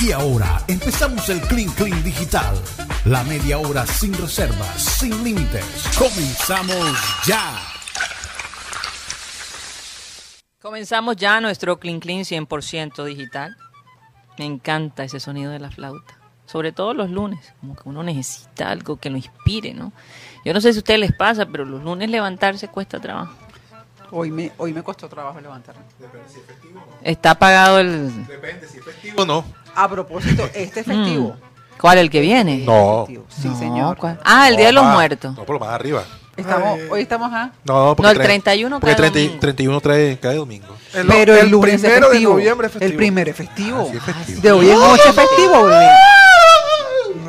Y ahora empezamos el Clean Clean Digital. La media hora sin reservas, sin límites. Comenzamos ya. Comenzamos ya nuestro Clean Clean 100% digital. Me encanta ese sonido de la flauta. Sobre todo los lunes, como que uno necesita algo que lo inspire, ¿no? Yo no sé si a ustedes les pasa, pero los lunes levantarse cuesta trabajo. Hoy me, hoy me costó trabajo levantarme. Está pagado el... Depende si es festivo o no. A propósito, este festivo. Mm. ¿Cuál? ¿El que viene? No. Festivo. Sí, No, señor. ¿cuál? Ah, el Día de los más- Muertos. No, pero más arriba. Estamos, hoy estamos a... No, No, el trae- 31 Porque cae 30 domingo. 31 trae cada domingo. El, pero el, el lunes es primero de festivo. noviembre es festivo. El primero es festivo. Ah, sí es festivo. De hoy en noche es festivo, bebé.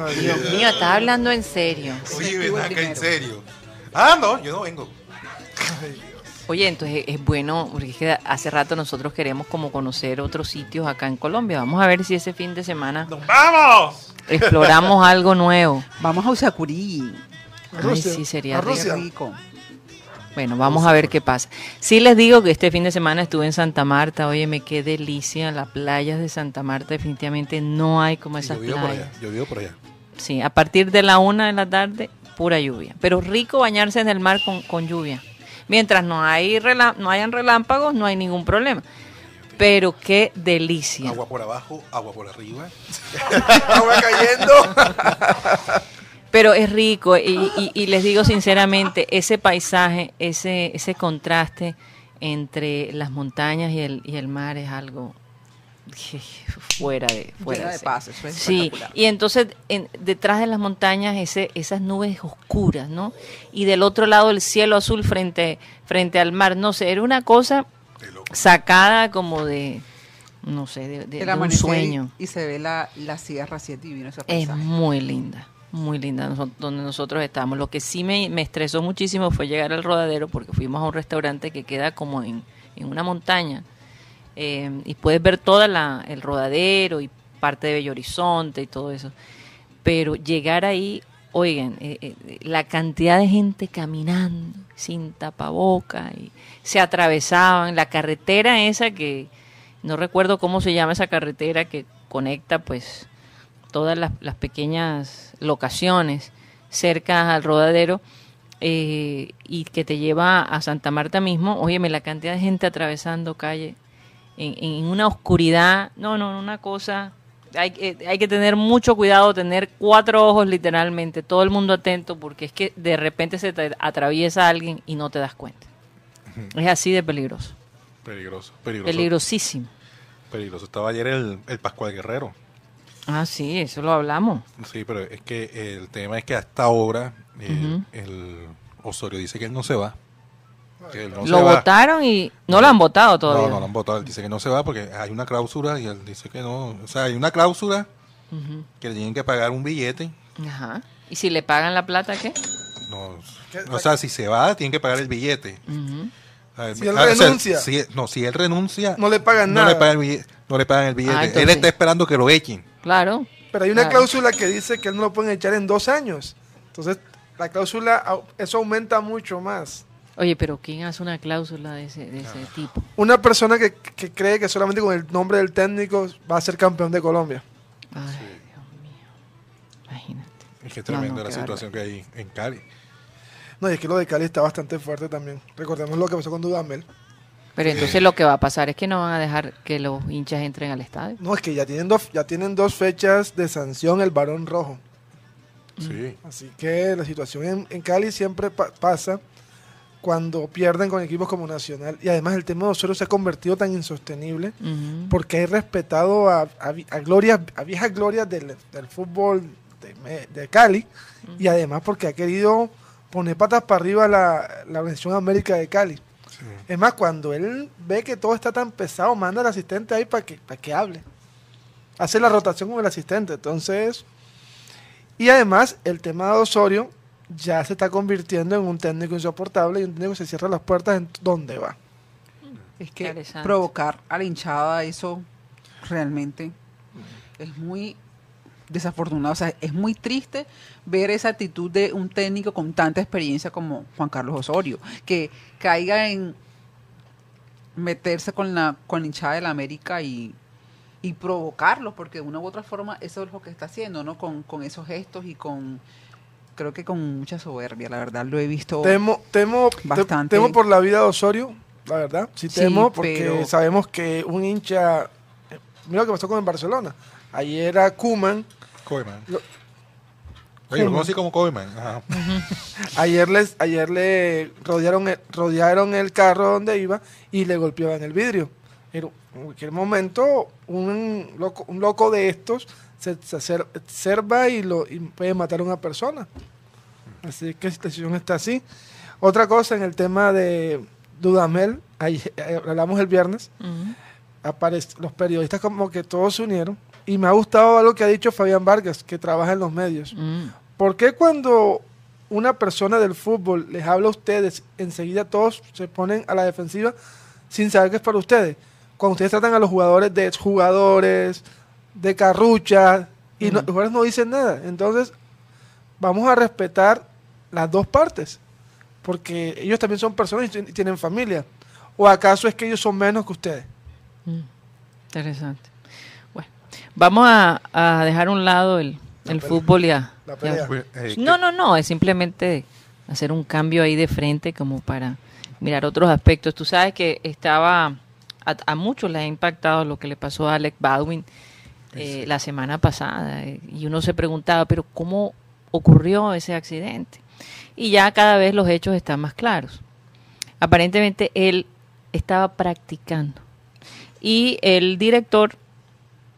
Ay, Dios mío, estás hablando en serio. Oye, Festivo ven acá, en serio. Ah, no, yo no vengo. Oye, entonces es bueno, porque es que hace rato nosotros queremos como conocer otros sitios acá en Colombia. Vamos a ver si ese fin de semana ¡Nos vamos! exploramos algo nuevo. Vamos a Usacurí. Ay, Rusia, sí, sería rico. Bueno, vamos a ver qué pasa. Sí les digo que este fin de semana estuve en Santa Marta. Oye, me qué delicia. Las playas de Santa Marta definitivamente no hay como esas Yo vivo por playas. allá. Yo vivo por allá. Sí, a partir de la una de la tarde, pura lluvia. Pero rico bañarse en el mar con, con lluvia. Mientras no, hay relá- no hayan relámpagos, no hay ningún problema. Pero qué delicia. Agua por abajo, agua por arriba. Agua cayendo. Pero es rico y, y- y les digo sinceramente, ese paisaje, ese, ese contraste entre las montañas y el, y el mar es algo fuera de fuera Llena de serie. paz, eso es Sí, y entonces en- detrás de las montañas ese, esas nubes oscuras, ¿no? Y del otro lado el cielo azul frente, frente al mar, no sé, era una cosa sacada como de, no sé, de, de- El de un sueño. Y, y se ve la, la sierra así es divino ese Es muy linda, muy linda donde nosotros estamos. Lo que sí me, me estresó muchísimo fue llegar al rodadero porque fuimos a un restaurante que queda como en, en una montaña eh, y puedes ver todo el rodadero y parte de Bello Horizonte y todo eso. Pero llegar ahí, oigan, eh, eh, la cantidad de gente caminando sin tapaboca y se atravesaban la carretera esa que no recuerdo cómo se llama esa carretera que conecta pues todas las, las pequeñas locaciones cerca al rodadero eh, y que te lleva a Santa Marta mismo, óyeme, la cantidad de gente atravesando calle en, en una oscuridad, no, no, una cosa, hay, que- hay que tener mucho cuidado, tener cuatro ojos literalmente, todo el mundo atento, porque es que de repente se te atraviesa alguien y no te das cuenta. Es así de peligroso, Peligroso, peligroso. peligrosísimo. Peligroso. Estaba ayer el, el Pascual Guerrero. Ah, sí, eso lo hablamos. Sí, pero es que el tema es que hasta ahora eh, Ujú. el Osorio dice que él no se va. Que él no lo votaron y no lo han votado todavía. No, no lo han votado. Él dice que no se va porque hay una cláusula y él dice que no. O sea, hay una cláusula que le tienen que pagar un billete. Ajá. ¿Y si le pagan la plata, qué? No, o sea, si se va, tienen que pagar el billete. Ver, Si él ah, o sea, renuncia. si- no, si él renuncia, No le pagan no nada. Le pagan el billete, no le pagan el billete. Ah, él está esperando que lo echen. Claro. Pero hay una Claro. cláusula que dice que él no lo pueden echar en dos años. Entonces, la cláusula, eso aumenta mucho más. Oye, pero ¿quién hace una cláusula de ese, de ese tipo? Una persona que, que cree que solamente con el nombre del técnico va a ser campeón de Colombia. Ay, Dios mío. Imagínate. Es que es No, no, tremenda la situación que hay en Cali. No, y es que lo de Cali está bastante fuerte también. Recordemos lo que pasó con Dudamel. Pero entonces lo que va a pasar es que no van a dejar que los hinchas entren al estadio. No, es que ya tienen dos, ya tienen dos fechas de sanción el varón rojo. Sí. Así que la situación en, en Cali siempre pa- pasa cuando pierden con equipos como Nacional. Y además el tema de Osorio se ha convertido tan insostenible porque ha respetado a, a a glorias, a viejas glorias del, del fútbol de, Cali y además porque ha querido poner patas para arriba la, la Organización América de Cali. sí. Es más, cuando él ve que todo está tan pesado, manda al asistente ahí para que, para que hable. Hace la rotación con el asistente. Entonces, y además, el tema de Osorio ya se está convirtiendo en un técnico insoportable y un técnico que se cierra las puertas en donde va. Es que provocar a la hinchada, eso realmente es muy desafortunado. O sea, es muy triste ver esa actitud de un técnico con tanta experiencia como Juan Carlos Osorio, que caiga en meterse con la, con la hinchada de la América y, y provocarlos, porque de una u otra forma eso es lo que está haciendo, ¿no? Con, con esos gestos y con, creo que con mucha soberbia, la verdad, lo he visto. Temo, temo, te- Bastante. temo por la vida de Osorio, la verdad. Sí, Sí, temo porque pero- sabemos que un hincha. Mira lo que pasó con el Barcelona. Ayer era Kuman. Koeman. Lo- Oye, lo conocí como Koeman. Ajá. Ayer, les, ayer le rodearon el, rodearon el carro donde iba y le golpeaban el vidrio. Pero en cualquier momento un loco, un loco de estos se, se observa y, lo, y puede matar a una persona. Así que la situación está así. Otra cosa en el tema de Dudamel, eh, hablamos el viernes, Ujú. aparec- los periodistas como que todos se unieron y me ha gustado algo que ha dicho Fabián Vargas, que trabaja en los medios. Mm. ¿Por qué cuando una persona del fútbol les habla a ustedes, enseguida todos se ponen a la defensiva sin saber que es para ustedes? Cuando ustedes tratan a los jugadores de exjugadores, de carrucha, y no- los jugadores no dicen nada. Entonces, vamos a respetar las dos partes, porque ellos también son personas y tien- y tienen familia. ¿O acaso es que ellos son menos que ustedes? Mm, Interesante. Bueno, vamos a, a dejar a un lado el, el fútbol y a... La y a- pelea. Pues, eh, no, no, no, es simplemente hacer un cambio ahí de frente como para mirar otros aspectos. Tú sabes que estaba, a, a muchos les ha impactado lo que le pasó a Alec Baldwin eh, la semana pasada eh, y uno se preguntaba, pero ¿cómo ocurrió ese accidente? Y ya cada vez los hechos están más claros. Aparentemente él estaba practicando y el director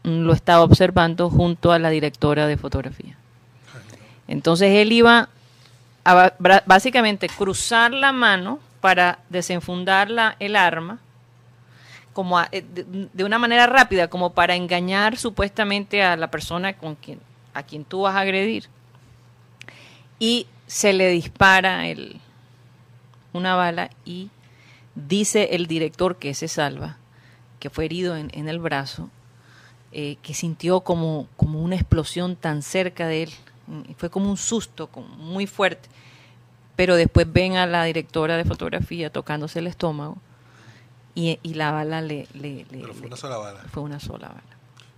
lo estaba observando junto a la directora de fotografía. Entonces él iba a básicamente cruzar la mano para desenfundar la- el arma como a- eh, de, de una manera rápida, como para engañar supuestamente a la persona con quien, a quien tú vas a agredir. Y se le dispara el, una bala y dice el director que se salva, que fue herido en, en el brazo, eh, que sintió como, como una explosión tan cerca de él. Mm, Fue como un susto como muy fuerte. Pero después ven a la directora de fotografía tocándose el estómago y, y la bala le, le- le- Pero fue le- una sola bala. fue una sola bala.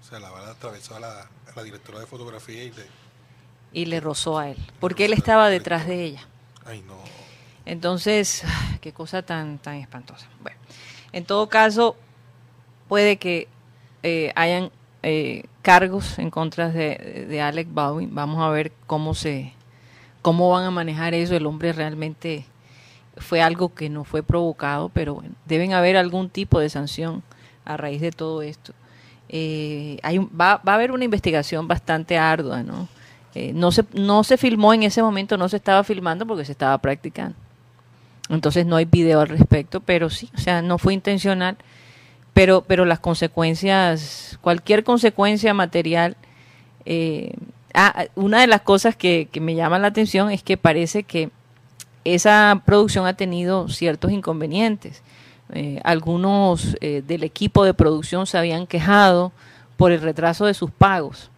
O sea, la bala atravesó a la, a la directora de fotografía y le... Y le rozó a él, porque él estaba detrás de ella. Ay, no. Entonces, qué cosa tan, tan espantosa. Bueno, en todo caso, puede que eh, hayan eh, cargos en contra de, de Alec Baldwin. Vamos a ver cómo se, cómo van a manejar eso. El hombre realmente fue algo que no fue provocado, pero bueno, deben haber algún tipo de sanción a raíz de todo esto. Eh, hay un- va, va a haber una investigación bastante ardua, ¿no? Eh, no se no se filmó en ese momento, no se estaba filmando porque se estaba practicando. Entonces no hay video al respecto, pero sí, o sea, no fue intencional, pero pero las consecuencias, cualquier consecuencia material, eh, ah, una de las cosas que, que me llama la atención es que parece que esa producción ha tenido ciertos inconvenientes. Eh, algunos eh, del equipo de producción se habían quejado por el retraso de sus pagos.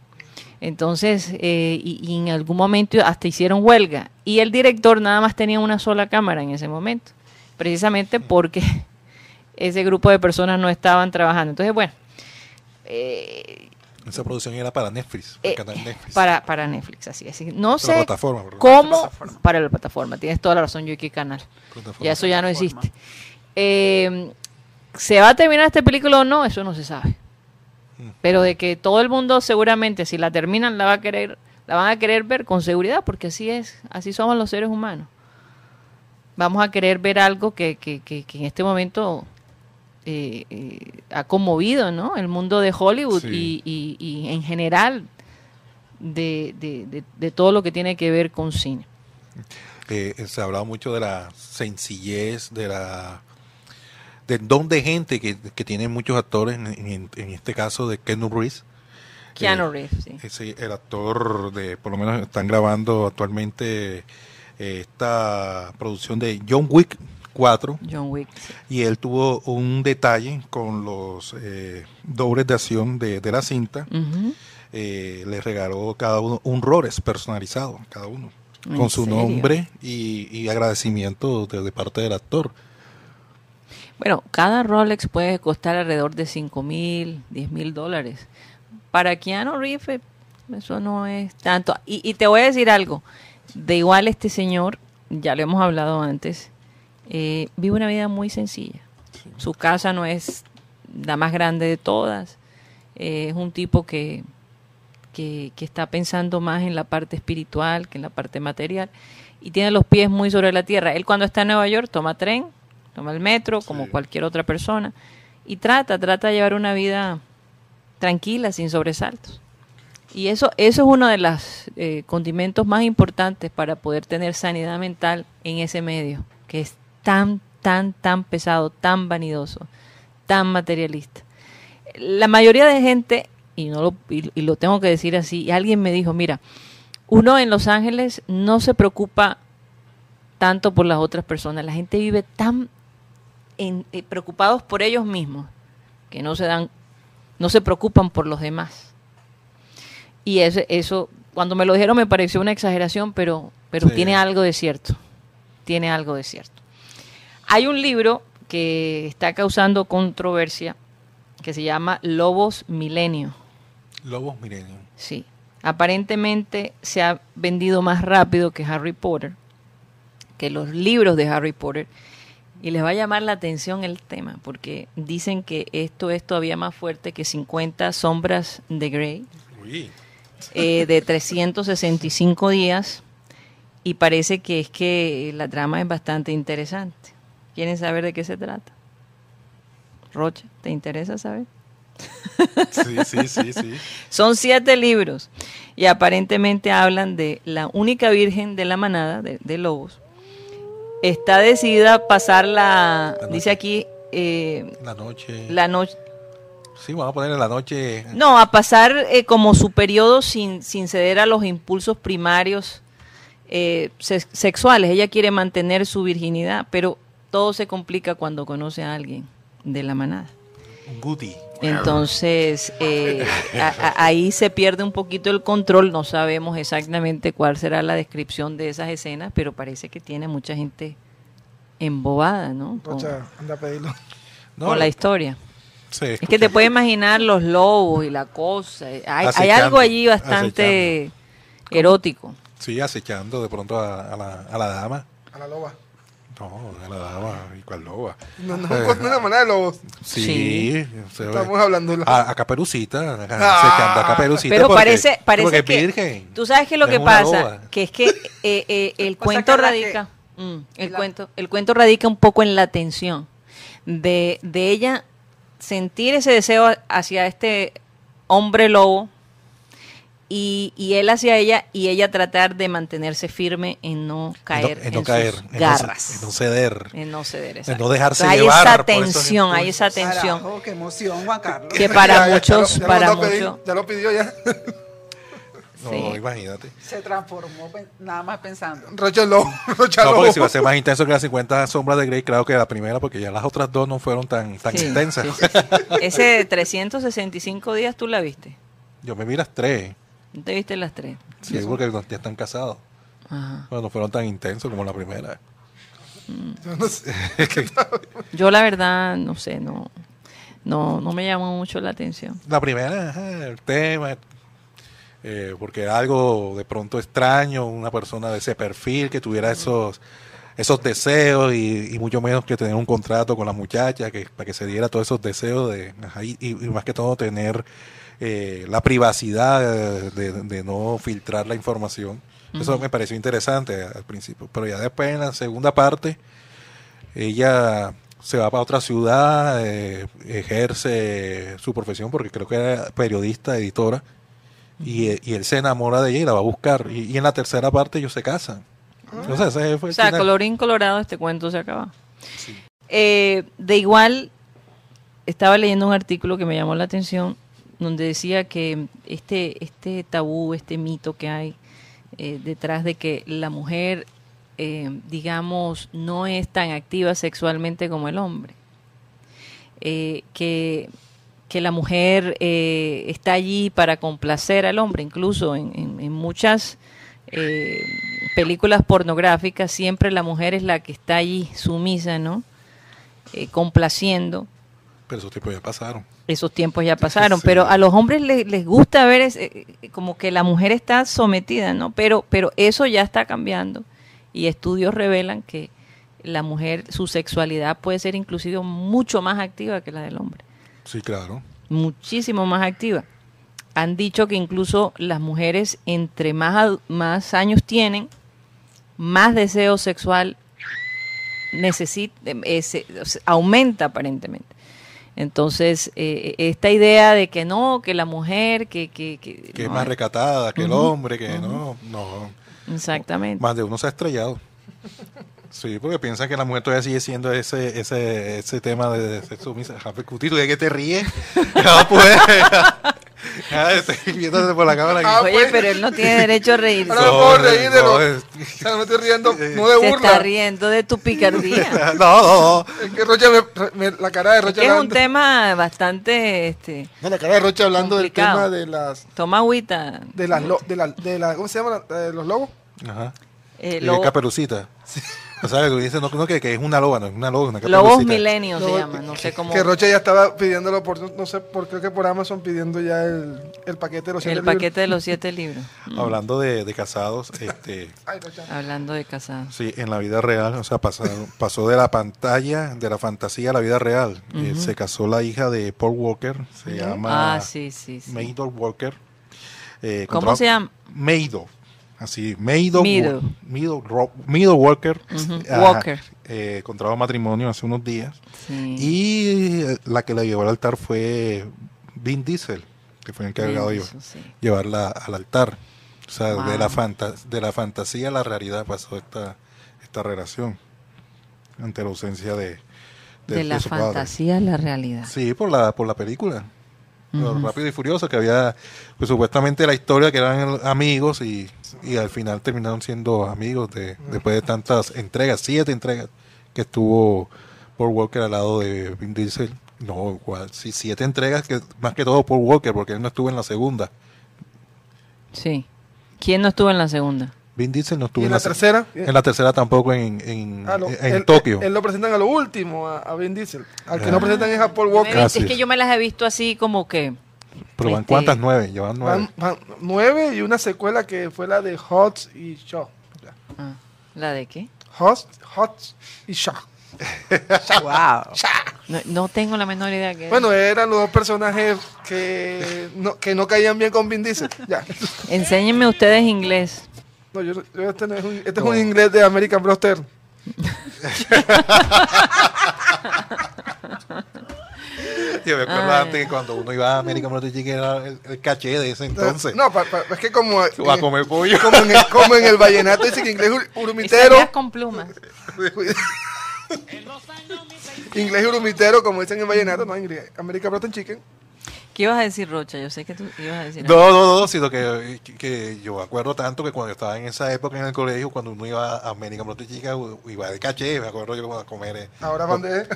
Entonces, eh, y, y en algún momento hasta hicieron huelga. Y el director nada más tenía una sola cámara en ese momento, precisamente porque ese grupo de personas no estaban trabajando. Entonces, bueno, eh, Esa producción era para Netflix, el eh, canal Netflix. para, para Netflix, así es. No Para la sé plataforma, cómo para la plataforma. Tienes toda la razón, yo qué canal. Plataforma. Ya eso ya no existe. Eh, ¿Se va a terminar esta película o no? Eso no se sabe. Pero de que todo el mundo seguramente si la terminan la va a querer, la van a querer ver con seguridad, porque así es, así somos los seres humanos. Vamos a querer ver algo que, que, que, que en este momento eh, eh, ha conmovido, ¿no? El mundo de Hollywood Sí. y, y- y en general de, de, de, de todo lo que tiene que ver con cine. Eh, se ha hablado mucho de la sencillez, de la del don de gente que, que tienen muchos actores, en, en- en este caso de Ken Reeves. Keanu Reeves, sí. Ese, el actor de, por lo menos están grabando actualmente eh, esta producción de John Wick 4 John Wick. sí. y él tuvo un detalle con los eh, dobles de acción de, de la cinta. Eh, le regaló cada uno un Rores personalizado, cada uno, ¿En con su serio? nombre y, y agradecimiento de, de parte del actor. Bueno, cada Rolex puede costar alrededor de 5 mil, 10 mil dólares. Para Keanu Reeves, eso no es tanto. Y, y te voy a decir algo. De igual este señor, ya lo hemos hablado antes, eh, vive una vida muy sencilla. Su casa no es la más grande de todas. Eh, es un tipo que, que, que está pensando más en la parte espiritual que en la parte material y tiene los pies muy sobre la tierra. Él cuando está en Nueva York toma tren, toma el metro, como Sí. cualquier otra persona, y trata, trata de llevar una vida tranquila, sin sobresaltos. Y eso, eso es uno de los eh, condimentos más importantes para poder tener sanidad mental en ese medio, que es tan, tan, tan pesado, tan vanidoso, tan materialista. La mayoría de gente, y, no lo, y, y lo tengo que decir así, y alguien me dijo, mira, uno en Los Ángeles no se preocupa tanto por las otras personas, la gente vive tan en- eh, preocupados por ellos mismos que no se dan, no se preocupan por los demás. Y eso, eso cuando me lo dijeron me pareció una exageración, pero, pero Sí. tiene algo de cierto. Tiene algo de cierto. Hay un libro que está causando controversia que se llama Lobos Milenio. Lobos Millennium. Sí. Aparentemente se ha vendido más rápido que Harry Potter, que los libros de Harry Potter. Y les va a llamar la atención el tema, porque dicen que esto es todavía más fuerte que 50 sombras de Grey, Uy. eh, de 365 días. Y parece que es que la trama es bastante interesante. ¿Quieren saber de qué se trata? Rocha, ¿te interesa saber? Sí, sí, sí, sí. Son siete libros y aparentemente hablan de la única virgen de la manada de, de lobos. Está decidida a pasar la, La dice aquí, eh, La noche. la noche, Sí, vamos a ponerle la noche. no, a pasar eh, como su periodo sin, sin ceder a los impulsos primarios eh, se- sexuales. Ella quiere mantener su virginidad, pero todo se complica cuando conoce a alguien de la manada. Goodie. Entonces, eh, a- a- ahí se pierde un poquito el control. No sabemos exactamente cuál será la descripción de esas escenas, pero parece que tiene mucha gente embobada, ¿no? Con, Rocha, anda a pedirlo. No, con la historia. sí, Es que te puedes imaginar los lobos y la cosa. Hay, hay Acechando, algo allí bastante erótico. Sí, acechando de pronto a, a la, a la dama. A la loba. No, la dama. ¿Y cuál loba? No, no, Eh, con una manera de lobos. Sí. Sí. se ve. Estamos hablando de la... A, a Caperucita. a- Ah. a Caperucita. Pero porque- parece, parece porque es que... virgen. Tú sabes que lo que pasa, loba. que es que eh, eh, el cuento que radica... Mm, el, la- cuento, el cuento radica un poco en la tensión de, de ella sentir ese deseo hacia este hombre lobo y, y él hacia ella y ella tratar de mantenerse firme en no caer en no, en no en caer. sus en no- garras. En no ceder. En no ceder, En exacto. no dejarse Entonces, llevar Hay esa tensión, hay esa tensión Carajo, qué emoción, Juan Carlos. que para Ya, ya, ya muchos, lo- ya lo para muchos, Ya lo pidió ya. No, Sí. imagínate. Se transformó nada más pensando. Rocha el lobo. Rocha No, porque si va a ser más intenso que las 50 sombras de Grey, claro que la primera, porque ya las otras dos no fueron tan, tan Sí, intensas. sí, sí, sí. Ese de 365 días tú la viste. Yo me vi las tres. ¿No te viste las tres? Sí, porque no- ya están casados. Ajá. Pero no fueron tan intensos como la primera. Yo no sé. Yo la verdad, no sé, no, no, no me llamó mucho la atención. La primera, ajá, el tema, eh, porque era algo de pronto extraño, una persona de ese perfil que tuviera esos esos deseos y, y mucho menos que tener un contrato con la muchacha que para que se diera todos esos deseos de ajá, y, y más que todo tener eh, la privacidad de, no filtrar la información. Eso me pareció interesante al principio, pero ya después en la segunda parte ella se va para otra ciudad, eh, ejerce su profesión porque creo que era periodista, editora, y, y él se enamora de ella y la va a buscar. Y, y en la tercera parte ellos se casan. O sea, ese fue O sea, final. colorín colorado, este cuento se acaba. Eh, de igual, estaba leyendo un artículo que me llamó la atención, donde decía que este, este tabú, este mito que hay eh, detrás de que la mujer, eh, digamos, no es tan activa sexualmente como el hombre. Eh, que, que la mujer está allí para complacer al hombre, incluso en, en- en muchas películas pornográficas siempre la mujer es la que está allí sumisa, ¿no? complaciendo. Pero esos tiempos ya pasaron. Esos tiempos ya pasaron, Sí. pero a los hombres les, les gusta ver ese- eh, como que la mujer está sometida, ¿no? Pero, pero eso ya está cambiando y estudios revelan que la mujer, su sexualidad puede ser inclusive mucho más activa que la del hombre Sí, claro. muchísimo más activa. Han dicho que incluso las mujeres entre más, más años tienen, más deseo sexual necesit- eh, se- aumenta aparentemente. Entonces, eh, esta idea de que no, que la mujer, que... Que, que- Que es más recatada que el hombre, que no, no. Exactamente. Más de uno se ha estrellado. Sí, porque piensan que la mujer todavía sigue siendo ese ese ese tema de sexo. Jafe Cutito, ¿de qué te ríes? No puedes. Ah, Estoy viéndote por la cámara. Ah. Oye, pues. pero él no tiene derecho a reírse. Ahora me puedo reír de no, es- O sea, no me estoy riendo, no de Se está burla. riendo de tu picardía. no, no, no. Es que Rocha me, me- la cara de Rocha que es un hablando. tema bastante... Este, No, la cara de Rocha hablando del complicado. tema de las toma agüita. de las lo- de la, de la ¿cómo se llama? La- de los lobos. Ajá. Eh, Y lobo- de caperucita. O sea, que tú dices, no, no, que, que es una loba, no es una loba, una Lobos milenios se llama, no sé cómo. Que Rocha ya estaba pidiéndolo por no sé por creo que por Amazon pidiendo ya el, el paquete de los siete El paquete de los siete libros. Mm, Hablando de, de casados, este, libros. Ay, Rocha. Hablando de casados. sí, en la vida real, o sea, pasó, pasó de la pantalla, de la fantasía a la vida real. Eh, se casó la hija de Paul Walker, se llama Ah, sí, sí, sí. Maidor Walker. Eh, ¿Cómo se llama? Maidor. Así, Ro- Maidor Walker. Ajá, Walker. eh, contrajo matrimonio hace unos días. Sí. Y eh, la que la llevó al altar fue Vin Diesel, que fue el encargado de sí. llevarla al altar. O sea, de, la fanta- de la fantasía a la realidad pasó esta, esta relación ante la ausencia de, De la su padre. fantasía a la realidad. Sí, por la, por la película. Ujú. Rápido y Furioso, que había, pues supuestamente la historia que eran amigos y, y al final terminaron siendo amigos de, después de tantas entregas, siete entregas que estuvo Paul Walker al lado de Vin Diesel. No, igual, sí, siete entregas, que más que todo Paul Walker, porque él no estuvo en la segunda. Sí. ¿Quién no estuvo en la segunda? Vin Diesel no estuvo ¿Y en la tercera? En la tercera tampoco en, en, Ah, en él- Tokio. Él, lo presentan a lo último, a, a Vin Diesel. Al que Ah. no presentan es a Paul Walker. Es que yo me las he visto así como que... Pero van este- cuántas nueve, llevan nueve. Van, van nueve y una secuela que fue la de Hot y Shaw. ah, ¿La de qué? Hot, Hot y Shaw. Wow. No, no tengo la menor idea que... Bueno, eran los dos personajes que no, que no caían bien con Vin Diesel. Ya. Enséñenme ustedes inglés. No, yo, yo este, no es un, este es un inglés de American Broster. Yo me acuerdo Ay. antes que cuando uno iba a América Chicken era el, el caché de ese entonces. No, pa- pa- es que como, va a comer pollo. como, en el, como en el vallenato dice que inglés Y urumitero, con plumas. inglés urumitero, como dicen en vallenato, no, inglés, American Broster Chicken. ¿Qué ibas a decir, Rocha? Yo sé que tú ibas a decir... No, no, no, sino que, que, que yo acuerdo tanto que cuando estaba en esa época en el colegio, cuando uno iba a América Chicken, iba de caché, me acuerdo yo a comer. eh, Ahora, ¿dónde?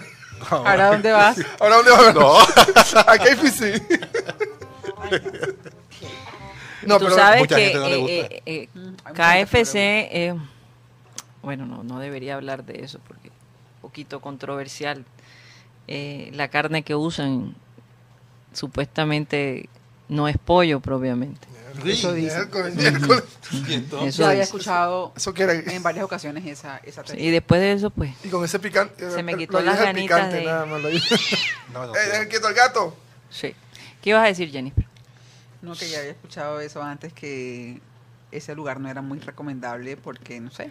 ¿Ahora dónde vas? ¿Ahora dónde va a ver? No. a KFC. no, Tú pero sabes mucha que gente no le gusta. eh, eh, KFC, eh, bueno, no, no debería hablar de eso porque es un poquito controversial. Eh, la carne que usan supuestamente no es pollo propiamente. Eso dice. Miércoles, miércoles. Eso Yo había dice. escuchado Eso que era. en varias ocasiones esa, esa. Y después de eso, pues, Y con ese picante. Se me eh, quitó lo las dije el ganitas picante, de- nada más, lo dije. No, no, Eh, quieto al gato. sí. ¿Qué ibas a decir, Jennifer? No, que ya había escuchado eso antes, que ese lugar no era muy recomendable porque, no sé,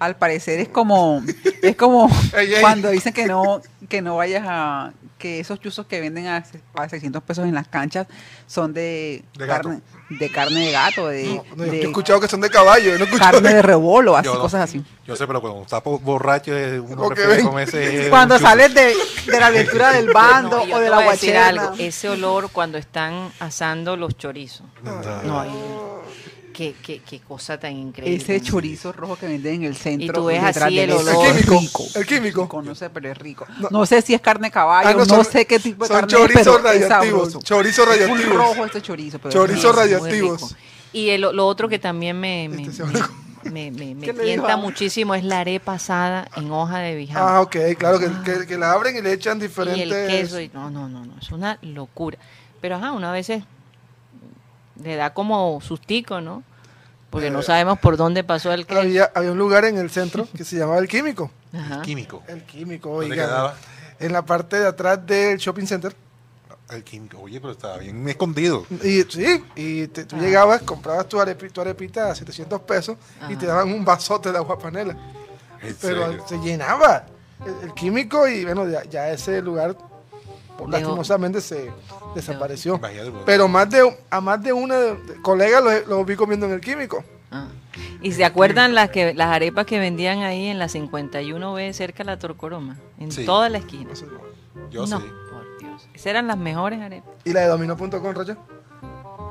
al parecer es como, es como Ey, ey. cuando dicen que no, que no vayas a, que esos chuzos que venden a, a 600 pesos en las canchas son de, De carne, de carne de gato, de, No, no, yo de he escuchado que son de caballo. No carne de rebolo, así, Yo cosas así. Yo sé, pero cuando está po- borracho, eh, uno prefiere ven. comerse. Cuando sales de, de la lectura del bando o de la voy a decir guacherna. algo. Ese olor cuando están asando los chorizos. No, qué, qué, qué cosa tan increíble. Ese chorizo rojo que venden en el centro. Y tú ves así de el olor. El Es químico. rico. El químico. No sé, pero es rico. No. No, sé si es carne de caballo, Ah, no, son- sé qué tipo de son carne es, chorizos pero es radioactivos, Es full radioactivos. rojo este chorizo. Pero Chorizos es rico. radioactivos. rico. Y el- lo otro que también me, me- Este me- me, me, muchísimo es la arepa asada en hoja de bijama. Ah, ok, claro, que, que, que la abren y le echan y diferentes... el queso. y- no, no, no, no, es una locura. Pero ajá, una veces le da como sustico, ¿no? Porque no Eh, sabemos por dónde pasó el queso. Había, había un lugar en el centro que se llamaba El Químico. Ajá. Químico. El Químico, ¿Dónde oiga. quedaba? En la parte de atrás del shopping center. El químico. Oye, pero estaba bien escondido. Y sí, y te- tú Ah. llegabas, comprabas tu, arepi- tu arepita a 700 pesos y te daban un vasote de agua panela. Pero serio. se llenaba el, el químico y bueno, ya, ya ese lugar lastimosamente se desapareció. Pero más de, a más de una de, de colegas los, los vi comiendo en el químico. Ah. ¿Y se acuerdan las que las arepas que vendían ahí en la 51B cerca de la Torcoroma? En Sí. toda la esquina. Yo no, sí. por Dios. Esas eran las mejores arepas. Y la de domino.com, Rocha.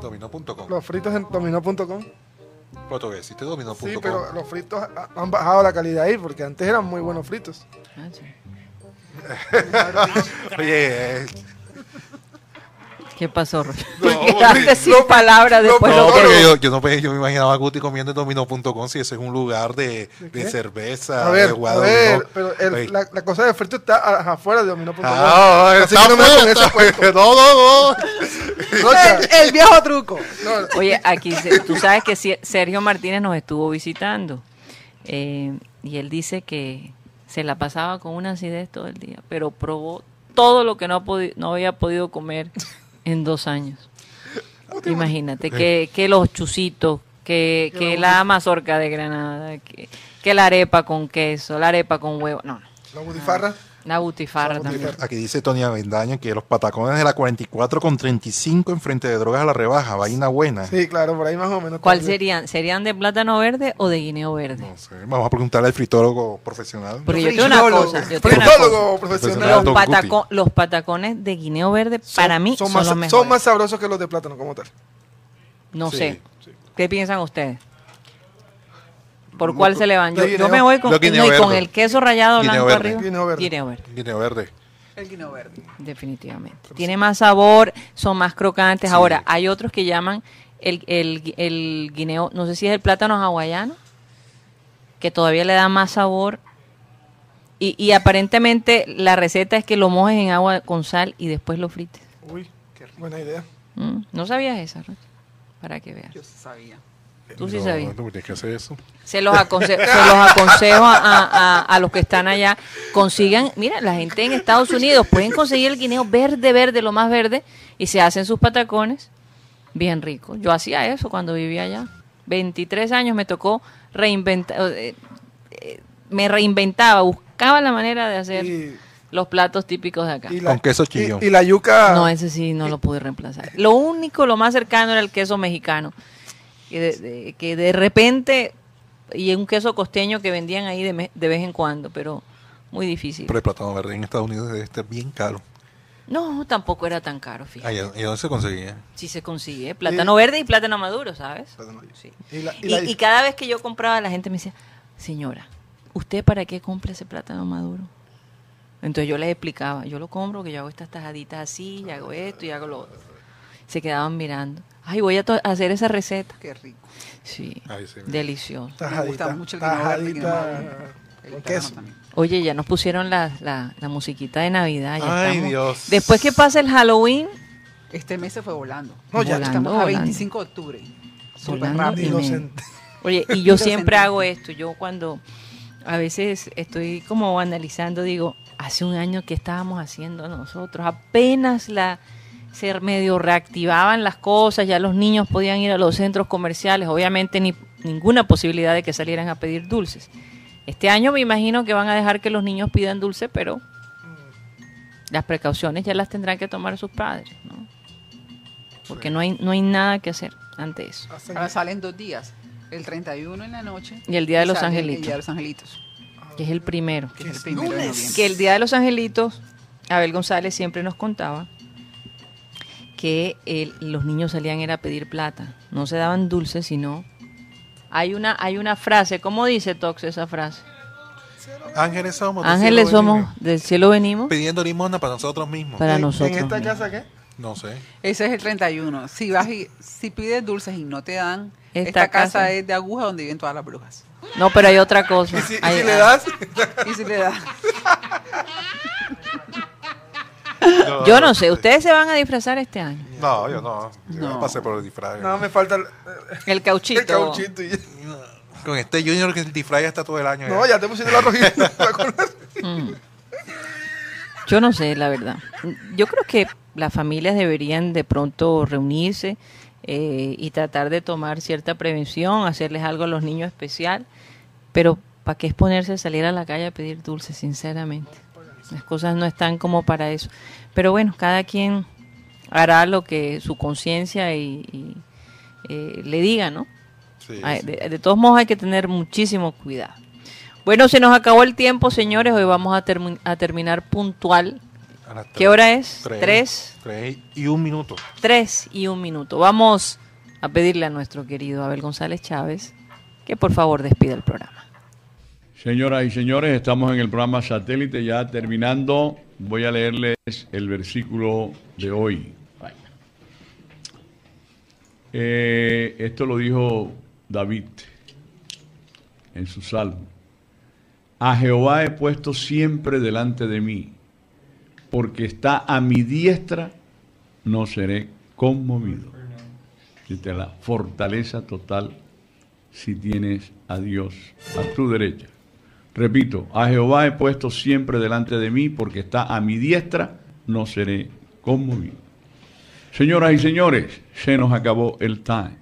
Domino.com. Los fritos en domino.com. Pero todavía existe Domino.com. Sí, pero los fritos ha- han bajado la calidad ahí porque antes eran muy buenos fritos. Ah, sí. Oye, eh, ¿Qué pasó, Rocha? No, Te quedaste sin no, palabras después no, lo que... porque yo, yo no, yo me imaginaba a Guti comiendo en Domino.com si ese es un lugar de, ¿De cerveza, A ver, de a jugador, ver, ¿no? pero el- la, la cosa de frito está afuera de domino.com. Ah, está no. No, no, no. El, el viejo truco. no, Oye, aquí tú sabes que Sergio Martínez nos estuvo visitando eh, y él dice que se la pasaba con una acidez todo el día, pero probó todo lo que no, ha no había podido comer en dos años. Imagínate, que, que los chusitos, que, que la mazorca de Granada, que, que la arepa con queso, la arepa con huevo, no, no, la butifarra. La butifarra también. Aquí dice Tony Avendaño que los patacones de la 44 con 35 en frente de drogas a la rebaja, vaina buena. Sí, claro, por ahí más o menos. ¿Cuál también. serían? ¿Serían de plátano verde o de guineo verde? No sé, vamos a preguntarle al fritólogo profesional. Porque yo tengo una cosa, yo tengo una cosa. Fritólogo profesional. Los, pataco- patacones de guineo verde para mí son, más, los mejores. son más sabrosos que los de plátano como tal. no Sí, sé. sí. ¿Qué piensan ustedes? ¿Por cuál se le van? Yo, me voy con, no, y con el queso rallado Guineo blanco verde. arriba. Guineo verde. Guineo verde, Guineo verde. El guineo verde. definitivamente. Tiene más sabor, son más crocantes. Sí. Ahora, hay otros que llaman el, el, el guineo, no sé si es el plátano hawaiano, que todavía le da más sabor. Y, y aparentemente la receta es que lo mojes en agua con sal y después lo frites. Uy, qué buena idea. Mm, ¿No sabías esa, Rocha? Para que veas. Yo sabía. Tú sí No, sabías. No, tienes que hacer eso. Se los, aconse- se los aconsejo a, a- a los que están allá. Consigan, mira, la gente en Estados Unidos pueden conseguir el guineo verde, verde, lo más verde, y se hacen sus patacones bien ricos. Yo hacía eso cuando vivía allá. 23 años me tocó reinventar, eh, eh, me reinventaba, buscaba la manera de hacer Y, los platos típicos de acá. y Con queso chillón. Y, y la yuca. No, ese sí no lo pude reemplazar. Lo único, lo más cercano era el queso mexicano. Que de, de- que de repente, y un queso costeño que vendían ahí de, me- de vez en cuando, pero muy difícil. Pero el plátano verde en Estados Unidos debe estar bien caro. No, tampoco era tan caro, fíjate. ¿Y dónde se conseguía? Sí se consigue. Plátano verde y plátano maduro, ¿sabes? Plátano maduro. Sí. Y la- y Y, la- y cada vez que yo compraba, la gente me decía, señora, ¿usted para qué compra ese plátano maduro? Entonces yo les explicaba, yo lo compro porque yo hago estas tajaditas así, y hago esto y hago lo otro. Se quedaban mirando. Ay, voy a to- hacer esa receta. Qué rico. Sí, Ay, sí. delicioso. tajadita, Me gusta mucho el tajadita con queso. también. Oye, ya nos pusieron la, la, la musiquita de Navidad. ya Ay, estamos. Dios. Después que pase el Halloween, Este mes se fue volando. No, ya Volando, Estamos a volando. 25 de octubre. Súper rápido. y me- Inocente. Oye, y yo siempre hago esto. Yo cuando a veces estoy como analizando, digo, hace un año que estábamos haciendo nosotros. Apenas la se medio reactivaban las cosas, ya los niños podían ir a los centros comerciales, obviamente ni ninguna posibilidad de que salieran a pedir dulces. Este año me imagino que van a dejar que los niños pidan dulce, pero las precauciones ya las tendrán que tomar sus padres, ¿no? Porque no hay no hay nada que hacer ante eso. Ahora salen dos días. El 31 en la noche. Y el Día de los Angelitos. El Día de los Angelitos. que es el primero. Que es el primero de noviembre. Que el Día de los Angelitos, Abel González siempre nos contaba que el- los niños salían era a pedir plata. No se daban dulces, sino... Hay una, hay una frase, ¿cómo dice Tox esa frase? Ángeles somos. del Ángeles cielo somos, venimos, del cielo venimos Pidiendo limosna para nosotros mismos. para ¿En- nosotros. ¿En esta mismos. casa qué? No sé. Ese es el 31. Si vas y si pides dulces y no te dan, Esta esta, casa, casa- es de aguja donde viven todas las brujas. No, pero hay otra cosa. ¿Y si, y si le das? Y si le das, Yo no sé, ¿ustedes se van a disfrazar este año? No, yo no. Yo No. pasé por el disfraz. No, me falta el, El cauchito. el cauchito. y- Con este Junior que el disfraz ya está todo el año. No, ya te pusiste la rojita. Mm. Yo no sé, la verdad. Yo creo que las familias deberían de pronto reunirse eh, y tratar de tomar cierta prevención, hacerles algo a los niños especial, pero ¿para qué exponerse a salir a la calle a pedir dulces, sinceramente? Las cosas no están como para eso. Pero bueno, cada quien hará lo que su conciencia y, y, eh, le diga, ¿no? Sí, de, de todos modos hay que tener muchísimo cuidado. Bueno, se nos acabó el tiempo, señores. Hoy vamos a, termi- a terminar puntual. A ¿Qué hora es? Tres. Tres. Tres y un minuto. Tres y un minuto. Vamos a pedirle a nuestro querido Abel González Chávez que por favor despida el programa. Señoras y señores, estamos en el programa satélite ya terminando. Voy a leerles el versículo de hoy. Eh, esto lo dijo David en su salmo. A Jehová he puesto siempre delante de mí, porque está a mi diestra, no seré conmovido. Dice la fortaleza total si tienes a Dios a tu derecha. Repito, a Jehová he puesto siempre delante de mí, porque está a mi diestra, no seré conmovido. Señoras y señores, se nos acabó el time.